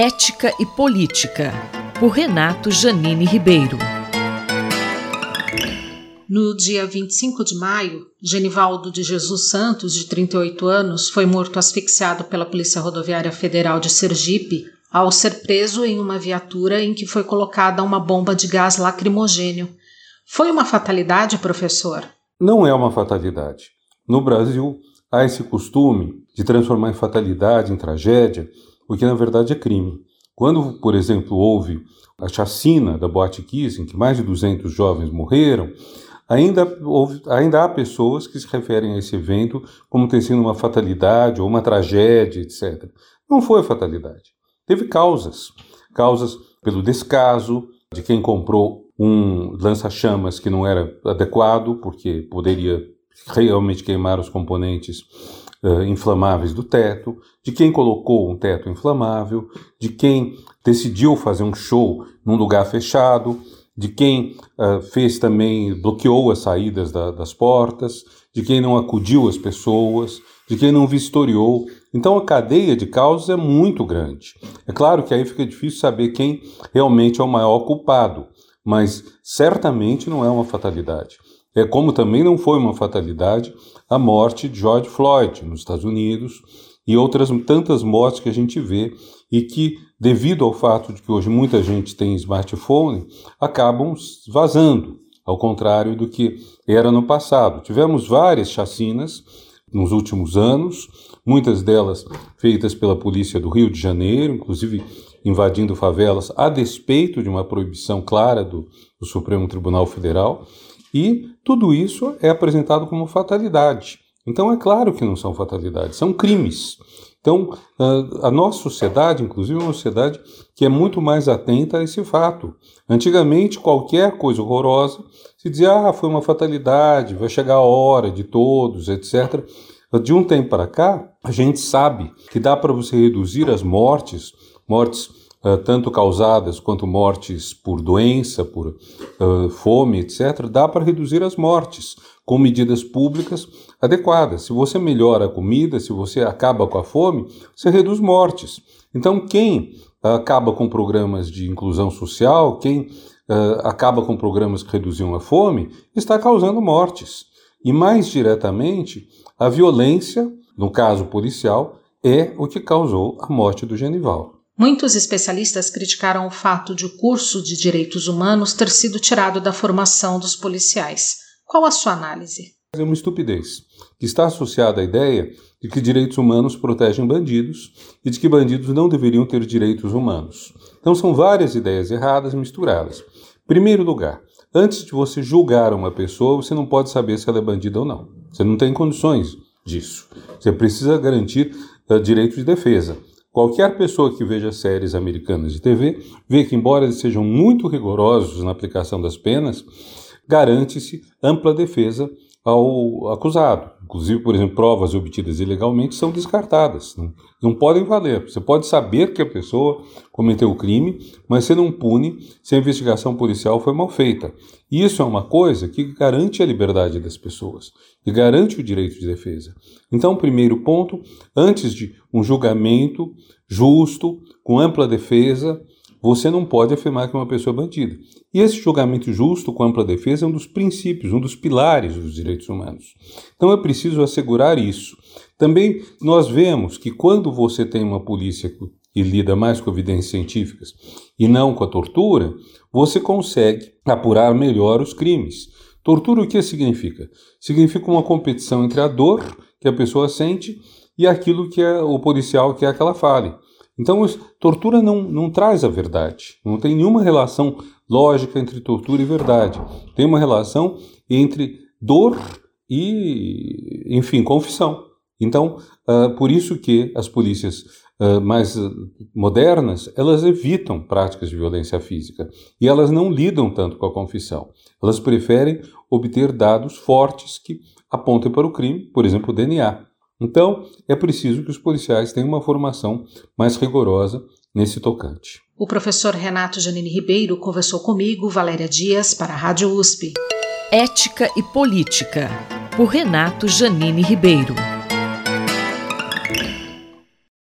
Ética e Política, por Renato Janine Ribeiro. No dia 25 de maio, Genivaldo de Jesus Santos, de 38 anos, foi morto asfixiado pela Polícia Rodoviária Federal de Sergipe ao ser preso em uma viatura em que foi colocada uma bomba de gás lacrimogênio. Foi uma fatalidade, professor? Não é uma fatalidade. No Brasil, há esse costume de transformar em fatalidade, em tragédia, o que na verdade é crime. Quando, por exemplo, houve a chacina da Boate Kiss, em que mais de 200 jovens morreram, ainda, houve, ainda há pessoas que se referem a esse evento como ter sido uma fatalidade ou uma tragédia, etc. Não foi fatalidade. Teve causas. Causas pelo descaso de quem comprou um lança-chamas que não era adequado, porque poderia realmente queimar os componentes uh, inflamáveis do teto, de quem colocou um teto inflamável, de quem decidiu fazer um show num lugar fechado, de quem uh, fez também, bloqueou as saídas da, das portas, de quem não acudiu as pessoas, de quem não vistoriou. Então a cadeia de causas é muito grande. É claro que aí fica difícil saber quem realmente é o maior culpado, mas certamente não é uma fatalidade. É como também não foi uma fatalidade a morte de George Floyd nos Estados Unidos e outras tantas mortes que a gente vê e que, devido ao fato de que hoje muita gente tem smartphone, acabam vazando, ao contrário do que era no passado. Tivemos várias chacinas nos últimos anos, muitas delas feitas pela polícia do Rio de Janeiro, inclusive invadindo favelas, a despeito de uma proibição clara do, do Supremo Tribunal Federal. E tudo isso é apresentado como fatalidade. Então é claro que não são fatalidades, são crimes. Então, a nossa sociedade, inclusive, é uma sociedade que é muito mais atenta a esse fato. Antigamente, qualquer coisa horrorosa se dizia, ah, foi uma fatalidade, vai chegar a hora de todos, etc. De um tempo para cá, a gente sabe que dá para você reduzir as mortes, mortes tanto causadas quanto mortes por doença, por uh, fome, etc., dá para reduzir as mortes com medidas públicas adequadas. Se você melhora a comida, se você acaba com a fome, você reduz mortes. Então, quem uh, acaba com programas de inclusão social, quem acaba com programas que reduziam a fome, está causando mortes. E mais diretamente, a violência, no caso policial, é o que causou a morte do Genival. Muitos especialistas criticaram o fato de o curso de direitos humanos ter sido tirado da formação dos policiais. Qual a sua análise? É uma estupidez, que está associada à ideia de que direitos humanos protegem bandidos e de que bandidos não deveriam ter direitos humanos. Então são várias ideias erradas misturadas. Primeiro lugar, antes de você julgar uma pessoa, você não pode saber se ela é bandida ou não. Você não tem condições disso. Você precisa garantir uh, direito de defesa. Qualquer pessoa que veja séries americanas de TV vê que, embora eles sejam muito rigorosos na aplicação das penas, garante-se ampla defesa ao acusado. Inclusive, por exemplo, provas obtidas ilegalmente são descartadas, não, podem valer. Você pode saber que a pessoa cometeu o crime, mas você não pune se a investigação policial foi mal feita. Isso é uma coisa que garante a liberdade das pessoas e garante o direito de defesa. Então, primeiro ponto, antes de um julgamento justo, com ampla defesa, você não pode afirmar que uma pessoa é bandida. E esse julgamento justo com ampla defesa é um dos princípios, um dos pilares dos direitos humanos. Então é preciso assegurar isso. Também nós vemos que quando você tem uma polícia que lida mais com evidências científicas e não com a tortura, você consegue apurar melhor os crimes. Tortura o que significa? Significa uma competição entre a dor que a pessoa sente e aquilo que é o policial quer que ela fale. Então, tortura não, não traz a verdade. Não tem nenhuma relação lógica entre tortura e verdade. Tem uma relação entre dor e, enfim, confissão. Então, uh, por isso que as polícias uh, mais modernas, elas evitam práticas de violência física e elas não lidam tanto com a confissão. Elas preferem obter dados fortes que apontem para o crime, por exemplo, o DNA. Então, é preciso que os policiais tenham uma formação mais rigorosa nesse tocante. O professor Renato Janine Ribeiro conversou comigo, Valéria Dias, para a Rádio USP. Ética e Política, por Renato Janine Ribeiro.